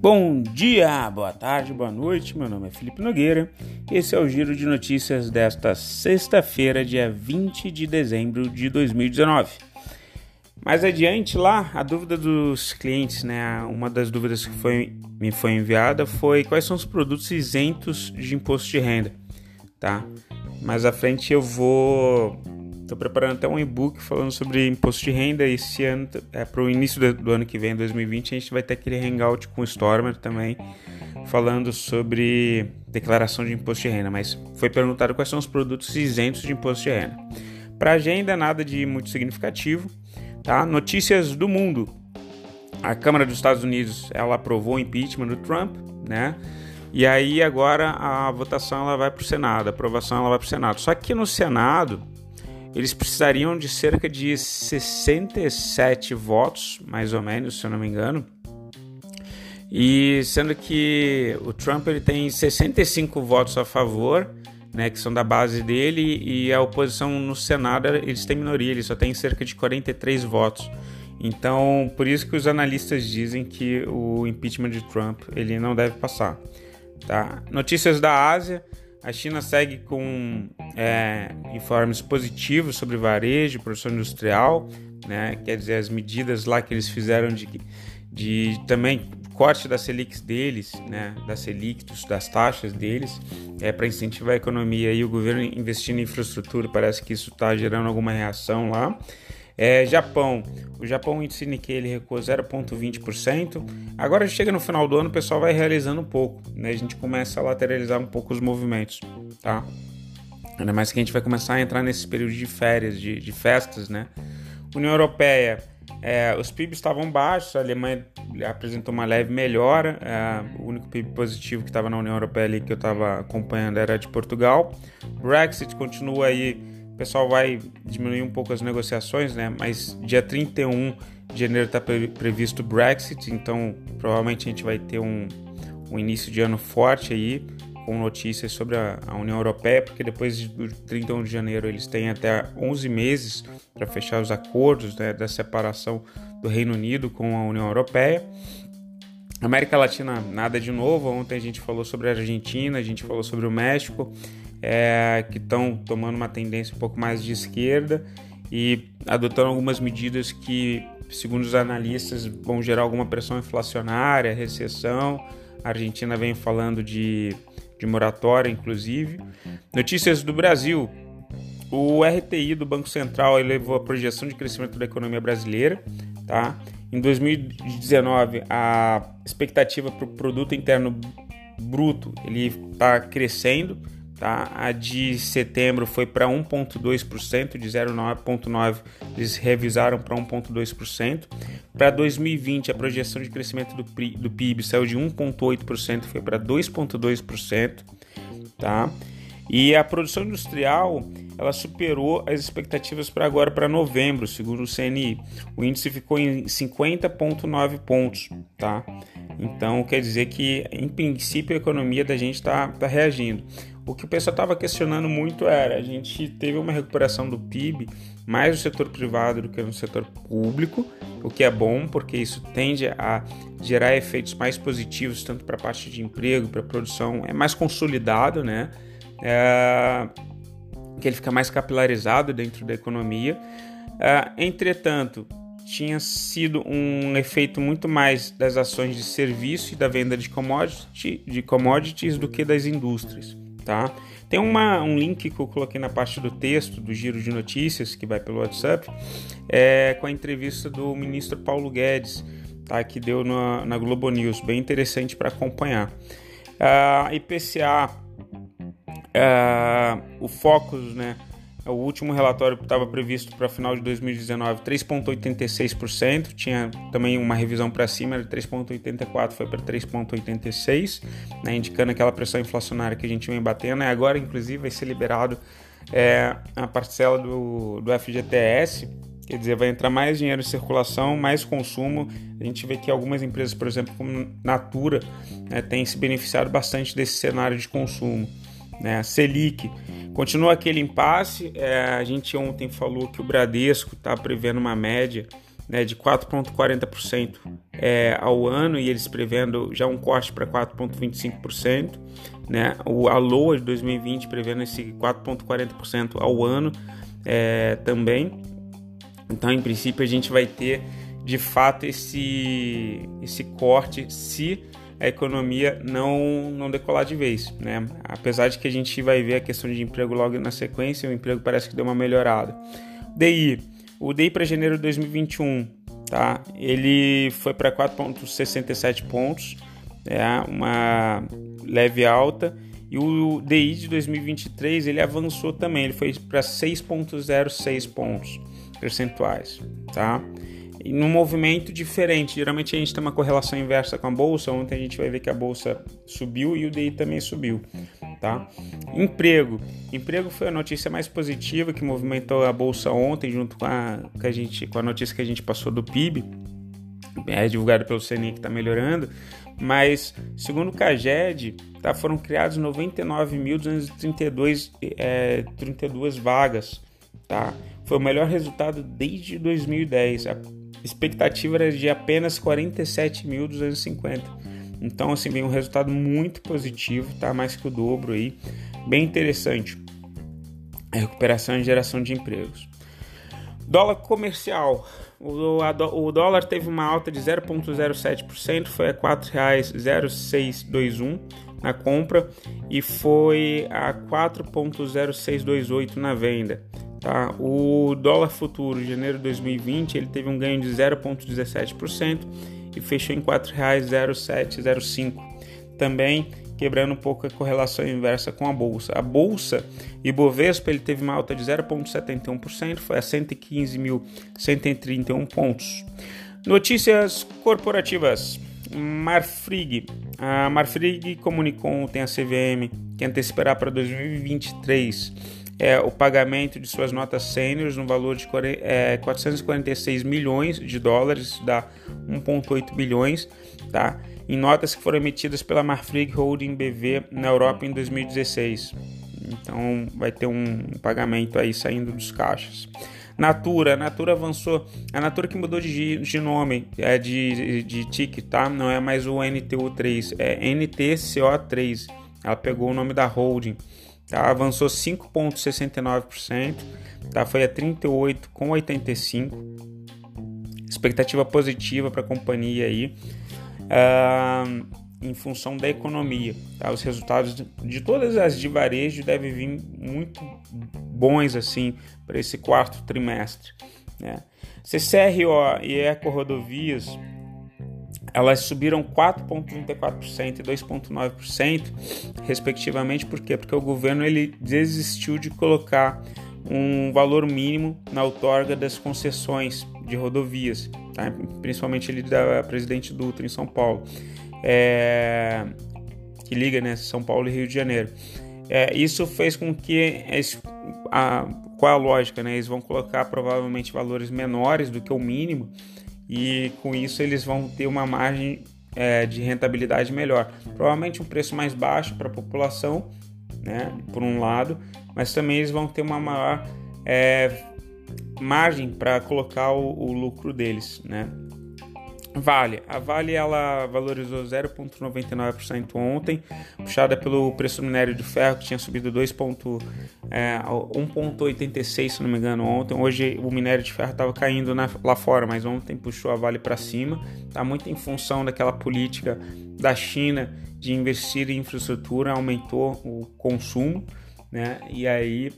Bom dia, boa tarde, boa noite. Meu nome é Felipe Nogueira. Esse é o giro de notícias desta sexta-feira, dia 20 de dezembro de 2019. Mais adiante lá, a dúvida dos clientes, né? Uma das dúvidas que foi, me foi enviada foi quais são os produtos isentos de imposto de renda, tá? Mais à frente eu vou Estou preparando até um e-book falando sobre imposto de renda. Esse ano, é, para o início do, ano que vem, 2020, a gente vai ter aquele hangout com o Stormer também, falando sobre declaração de imposto de renda. Mas foi perguntado quais são os produtos isentos de imposto de renda. Para agenda, nada de muito significativo. Tá? Notícias do mundo. A Câmara dos Estados Unidos ela aprovou o impeachment do Trump, né? E aí agora a votação ela vai para o Senado, a aprovação ela vai para o Senado. Só que no Senado eles precisariam de cerca de 67 votos, mais ou menos, se eu não me engano. E sendo que o Trump ele tem 65 votos a favor, né, que são da base dele, e a oposição no Senado eles têm minoria, eles só têm cerca de 43 votos. Então, por isso que os analistas dizem que o impeachment de Trump ele não deve passar. Tá? Notícias da Ásia. A China segue com é, informes positivos sobre varejo, produção industrial, né? quer dizer, as medidas lá que eles fizeram de, de também corte das Selics deles, né? das Selics, das taxas deles, é para incentivar a economia e o governo investindo em infraestrutura, parece que isso está gerando alguma reação lá. É, Japão, o Japão o índice Nikkei ele recuou 0,20%. Agora chega no final do ano, o pessoal vai realizando um pouco, né? A gente começa a lateralizar um pouco os movimentos, tá? Ainda mais que a gente vai começar a entrar nesse período de férias, de, de festas, né? União Europeia, é, os PIBs estavam baixos, a Alemanha apresentou uma leve melhora. É, o único PIB positivo que estava na União Europeia ali que eu estava acompanhando era de Portugal. Brexit continua aí pessoal vai diminuir um pouco as negociações, né? Mas dia 31 de janeiro está previsto o Brexit, então provavelmente a gente vai ter um, um início de ano forte aí, com notícias sobre a, a União Europeia, porque depois do 31 de janeiro eles têm até 11 meses para fechar os acordos né, da separação do Reino Unido com a União Europeia. América Latina, nada de novo. Ontem a gente falou sobre a Argentina, a gente falou sobre o México é, que estão tomando uma tendência um pouco mais de esquerda e adotando algumas medidas que, segundo os analistas, vão gerar alguma pressão inflacionária, recessão. A Argentina vem falando de, de moratória, inclusive. Notícias do Brasil. O RTI do Banco Central elevou a projeção de crescimento da economia brasileira. Tá? Em 2019, a expectativa para o produto interno bruto ele está crescendo Tá? A de setembro foi para 1,2%, de 0,9% eles revisaram para 1,2%. Para 2020, a projeção de crescimento do, do PIB saiu de 1,8%, foi para 2,2%. Tá? E a produção industrial ela superou as expectativas para agora, para novembro, segundo o CNI. O índice ficou em 50,9 pontos. Tá? Então, quer dizer que, em princípio, a economia da gente está tá reagindo. O que o pessoal estava questionando muito era: a gente teve uma recuperação do PIB mais no setor privado do que no setor público, o que é bom, porque isso tende a gerar efeitos mais positivos, tanto para a parte de emprego, para a produção, é mais consolidado, né? É, que ele fica mais capilarizado dentro da economia. É, entretanto, tinha sido um efeito muito mais das ações de serviço e da venda de, commodity, de commodities do que das indústrias tá? Tem uma, um link que eu coloquei na parte do texto do Giro de Notícias, que vai pelo WhatsApp, é, com a entrevista do ministro Paulo Guedes, tá? que deu na, na Globo News, bem interessante para acompanhar. A IPCA, o Focus, né? O último relatório estava previsto para final de 2019, 3,86%. Tinha também uma revisão para cima, era 3,84%, foi para 3,86%, né, indicando aquela pressão inflacionária que a gente vem batendo. E agora, inclusive, vai ser liberado é, a parcela do, do FGTS, quer dizer, vai entrar mais dinheiro em circulação, mais consumo. A gente vê que algumas empresas, por exemplo, como Natura, né, têm se beneficiado bastante desse cenário de consumo. Né? Selic continua aquele impasse. É, a gente ontem falou que o Bradesco está prevendo uma média né, de 4,40% é, ao ano e eles prevendo já um corte para 4,25%. Né? O Aloa de 2020 prevendo esse 4,40% ao ano é, também. Então, em princípio, a gente vai ter de fato esse, esse corte se a economia não, não decolar de vez, né? Apesar de que a gente vai ver a questão de emprego logo na sequência, o emprego parece que deu uma melhorada. DI, o DI para janeiro de 2021, tá? Ele foi para 4.67 pontos, é uma leve alta. E o DI de 2023 ele avançou também, ele foi para 6.06 pontos percentuais, tá? E num movimento diferente. Geralmente a gente tem uma correlação inversa com a bolsa. Ontem a gente vai ver que a bolsa subiu e o DI também subiu, tá? Emprego. Emprego foi a notícia mais positiva que movimentou a bolsa ontem, junto com a, com a, gente, com a notícia que a gente passou do PIB. É divulgado pelo CNI que está melhorando, mas segundo o CAGED, tá, foram criados 99.232 é, 32 vagas, tá? Foi o melhor resultado desde 2010. A expectativa era de apenas 47.250. Então, assim, vem um resultado muito positivo, tá? Mais que o dobro aí. Bem interessante. A recuperação e geração de empregos. Dólar comercial. O, o dólar teve uma alta de 0,07%, foi a R$ 4,0621 na compra e foi a 4,0628 na venda. Tá? O dólar futuro janeiro de 2020 ele teve um ganho de 0,17% e fechou em R$ 4,0705. Também quebrando um pouco a correlação inversa com a bolsa. A bolsa Ibovespa ele teve uma alta de 0,71%, foi a 115.131 pontos. Notícias corporativas. Marfrig. A Marfrig comunicou ontem a CVM que antecipará para 2023 é, o pagamento de suas notas sêniores no valor de é, 446 milhões de dólares, dá 1,8 bilhões, tá? em notas que foram emitidas pela Marfrig Holding BV na Europa em 2016. Então vai ter um pagamento aí saindo dos caixas. Natura, a Natura avançou, a Natura que mudou de, de nome, é de, de TIC, tá? Não é mais o NTU3, é NTCO3. Ela pegou o nome da holding tá? avançou 5,69%, tá? foi a 38,85%. Expectativa positiva para a companhia aí, uh, em função da economia. Tá? Os resultados de todas as de varejo devem vir muito bons assim para esse quarto trimestre. Né? CCRO e Eco Rodovias elas subiram 4,34% e 2,9%, respectivamente, por quê? Porque o governo ele desistiu de colocar um valor mínimo na outorga das concessões de rodovias, tá? principalmente ele da Presidente Dutra em São Paulo, é... que liga né, São Paulo e Rio de Janeiro. É, isso fez com que a, qual a lógica, né? Eles vão colocar provavelmente valores menores do que o mínimo e com isso eles vão ter uma margem é, de rentabilidade melhor. Provavelmente um preço mais baixo para a população, né, por um lado, mas também eles vão ter uma maior é, margem para colocar o, o, lucro deles, né? Vale. A Vale ela valorizou 0,99% ontem, puxada pelo preço do minério de ferro que tinha subido 2,186 é, 1,86 se não me engano ontem. Hoje o minério de ferro estava caindo na, lá fora, mas ontem puxou a Vale para cima. Tá muito em função daquela política da China de investir em infraestrutura, aumentou o consumo, né? E aí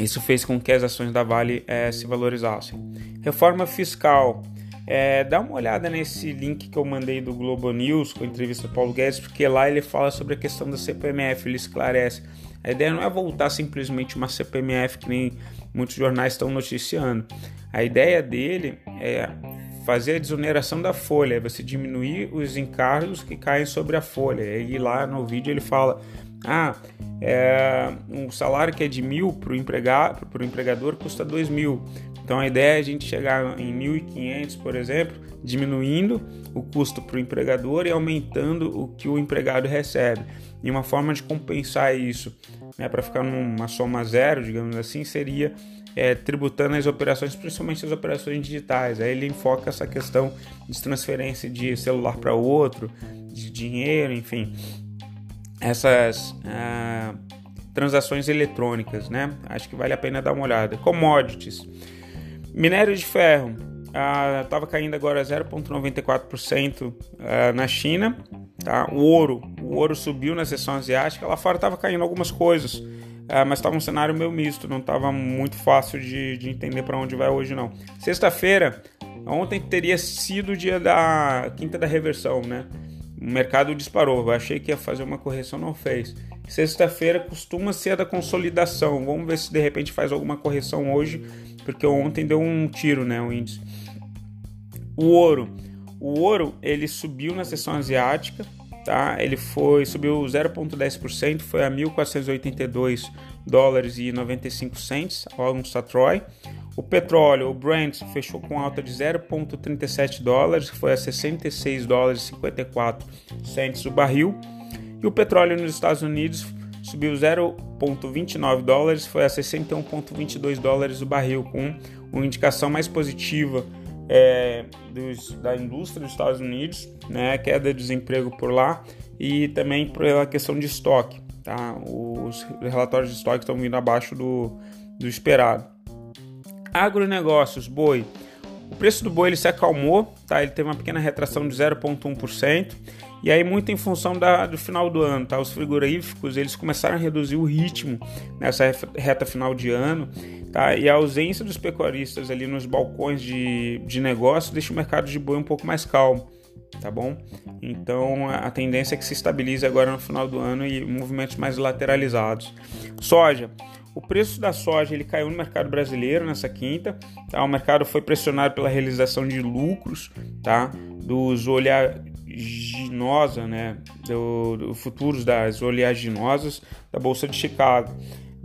isso fez com que as ações da Vale é, se valorizassem. Reforma fiscal. É, dá uma olhada nesse link que eu mandei do Globo News com a entrevista do Paulo Guedes, porque lá ele fala sobre a questão da CPMF, ele esclarece. A ideia não é voltar simplesmente uma CPMF que nem muitos jornais estão noticiando. A ideia dele é fazer a desoneração da folha, é você diminuir os encargos que caem sobre a folha. E lá no vídeo ele fala: ah, é, um salário que é de mil para o empregado, empregador custa dois mil. Então a ideia é a gente chegar em 1.500, por exemplo, diminuindo o custo para o empregador e aumentando o que o empregado recebe. E uma forma de compensar isso, né, para ficar numa soma zero, digamos assim, seria é, tributando as operações, principalmente as operações digitais. Aí ele enfoca essa questão de transferência de celular para outro, de dinheiro, enfim, essas ah, transações eletrônicas, né? Acho que vale a pena dar uma olhada. Commodities, minério de ferro estava ah, caindo agora 0,94% ah, na China. Tá? O ouro, o ouro subiu na sessão asiática. Lá fora estava caindo algumas coisas, ah, mas estava um cenário meio misto. Não estava muito fácil de, de entender para onde vai hoje não. Sexta-feira, ontem teria sido o dia da quinta da reversão, né? O mercado disparou. Eu achei que ia fazer uma correção, não fez. Sexta-feira costuma ser a da consolidação. Vamos ver se de repente faz alguma correção hoje, porque ontem deu um tiro, né, o índice. O ouro. O ouro ele subiu na sessão asiática, tá? Ele foi subiu 0.10%, foi a 1.482 dólares e 95 cents ao Troy. O petróleo, o Brent, fechou com alta de 0,37 dólares, foi a 66 dólares e 54 cents o barril. E o petróleo nos Estados Unidos subiu 0,29 dólares, foi a 61,22 dólares o barril, com uma indicação mais positiva é, dos, da indústria dos Estados Unidos, né, queda de desemprego por lá e também pela questão de estoque. Tá? Os relatórios de estoque estão vindo abaixo do, do esperado. Agronegócios, boi. O preço do boi ele se acalmou, tá? ele teve uma pequena retração de 0,1%. E aí muito em função da, do final do ano, tá? Os frigoríficos eles começaram a reduzir o ritmo nessa reta final de ano, tá? E a ausência dos pecuaristas ali nos balcões de, de negócio deixa o mercado de boi um pouco mais calmo, tá bom? Então a tendência é que se estabilize agora no final do ano e movimentos mais lateralizados. Soja. O preço da soja ele caiu no mercado brasileiro nessa quinta. Tá? O mercado foi pressionado pela realização de lucros tá? dos oleaginosa, né, do, do futuros das oleaginosas da Bolsa de Chicago.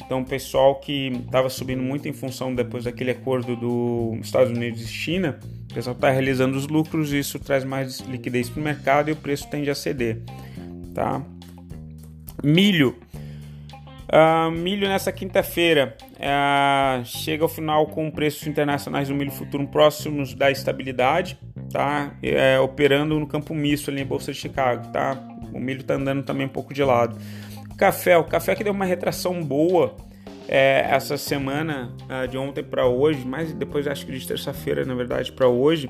Então, o pessoal que estava subindo muito em função depois daquele acordo dos Estados Unidos e China, o pessoal está realizando os lucros e isso traz mais liquidez para o mercado e o preço tende a ceder. Tá? Milho. Uh, milho nessa quinta-feira uh, chega ao final com preços internacionais do milho futuro próximos da estabilidade tá é, operando no campo misto ali em Bolsa de Chicago, tá? O milho tá andando também um pouco de lado. Café, o café que deu uma retração boa é, essa semana, uh, de ontem para hoje, mas depois acho que de terça-feira, na verdade, para hoje.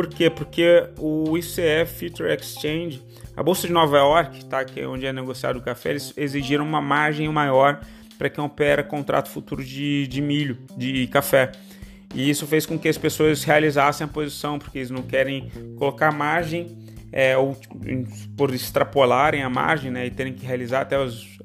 Por quê? Porque o ICF Future Exchange, a Bolsa de Nova York, tá, que é onde é negociado o café, eles exigiram uma margem maior para quem opera contrato futuro de, de milho, de café. E isso fez com que as pessoas realizassem a posição, porque eles não querem colocar margem é, ou por extrapolarem a margem né, e terem que realizar até os,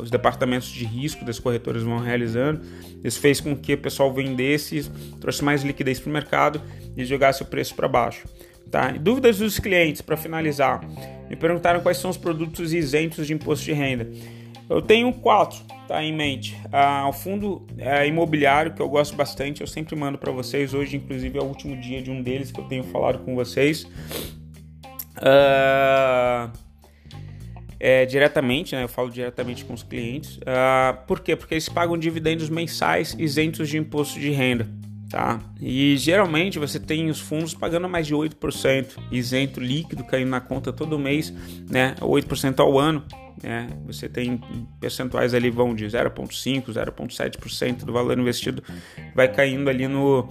os departamentos de risco das corretoras vão realizando. Isso fez com que o pessoal vendesse, trouxe mais liquidez para o mercado e jogasse o preço para baixo. Tá? Dúvidas dos clientes, para finalizar. Me perguntaram quais são os produtos isentos de imposto de renda. Eu tenho quatro tá, em mente. Ah, o fundo é, imobiliário, que eu gosto bastante, eu sempre mando para vocês. Hoje, inclusive, é o último dia de um deles que eu tenho falado com vocês. Ah, é, diretamente, né? Eu falo diretamente com os clientes. Ah, por quê? Porque eles pagam dividendos mensais isentos de imposto de renda. Tá? E geralmente você tem os fundos pagando mais de 8% isento líquido caindo na conta todo mês, né? 8% ao ano né? Você tem percentuais ali vão de 0,5%, 0,7% do valor investido vai caindo ali no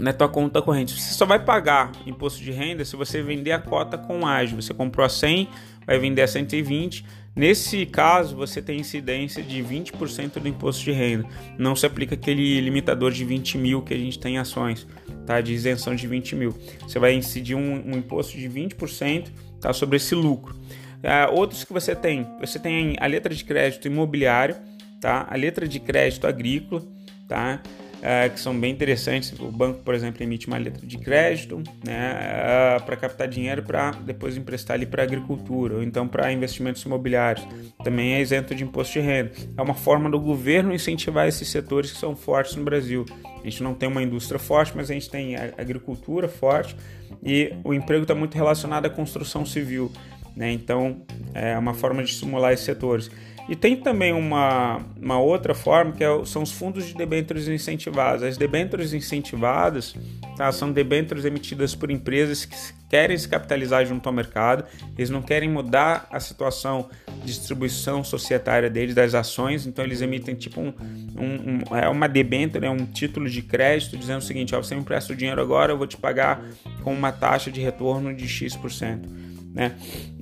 na tua conta corrente. Você só vai pagar imposto de renda se você vender a cota com ágio. Você comprou a 100, vai vender a 120. Nesse caso, você tem incidência de 20% do imposto de renda. Não se aplica aquele limitador de 20 mil que a gente tem em ações, tá? De isenção de 20 mil. Você vai incidir um, um imposto de 20% tá? sobre esse lucro. Uh, outros que você tem, você tem a letra de crédito imobiliário, tá? A letra de crédito agrícola, tá? Uh, que são bem interessantes. O banco, por exemplo, emite uma letra de crédito né, é, para captar dinheiro para depois emprestar ali para agricultura ou então para investimentos imobiliários. Também é isento de imposto de renda. É uma forma do governo incentivar esses setores que são fortes no Brasil. A gente não tem uma indústria forte, mas a gente tem a agricultura forte e o emprego está muito relacionado à construção civil. Né? Então, é uma forma de estimular esses setores. E tem também uma, uma outra forma que é, são os fundos de debêntures incentivados. As debêntures incentivadas tá, são debêntures emitidas por empresas que querem se capitalizar junto ao mercado, eles não querem mudar a situação de distribuição societária deles, das ações, então eles emitem tipo um, um, um é uma debênture, é um título de crédito dizendo o seguinte: ó, você me empresta o dinheiro agora, eu vou te pagar com uma taxa de retorno de X%. Né?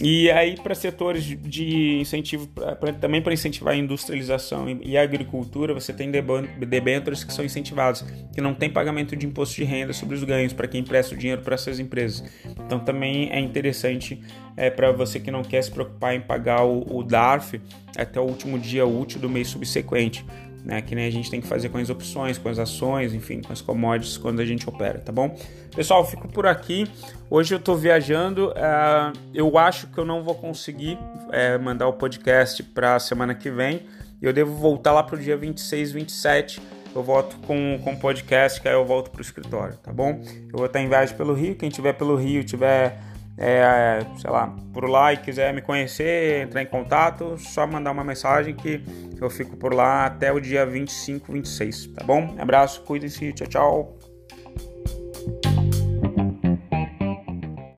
E aí para setores de incentivo, pra, também para incentivar a industrialização e a agricultura, você tem debêntures que são incentivados, que não tem pagamento de imposto de renda sobre os ganhos para quem empresta o dinheiro para essas empresas. Então também é interessante é, para você que não quer se preocupar em pagar o, o DARF até o último dia útil do mês subsequente né? Que nem a gente tem que fazer com as opções, com as ações, enfim, com as commodities quando a gente opera, tá bom? Pessoal, fico por aqui. Hoje eu tô viajando. Uh, eu acho que eu não vou conseguir uh, mandar o podcast para semana que vem. Eu devo voltar lá pro dia 26, 27. Eu volto com o podcast, que aí eu volto pro escritório, tá bom? Eu vou estar em viagem pelo Rio. Quem tiver pelo Rio, tiver é, sei lá, por lá e quiser me conhecer, entrar em contato, só mandar uma mensagem que eu fico por lá até o dia 25, 26, tá bom? Abraço, cuidem-se, tchau, tchau.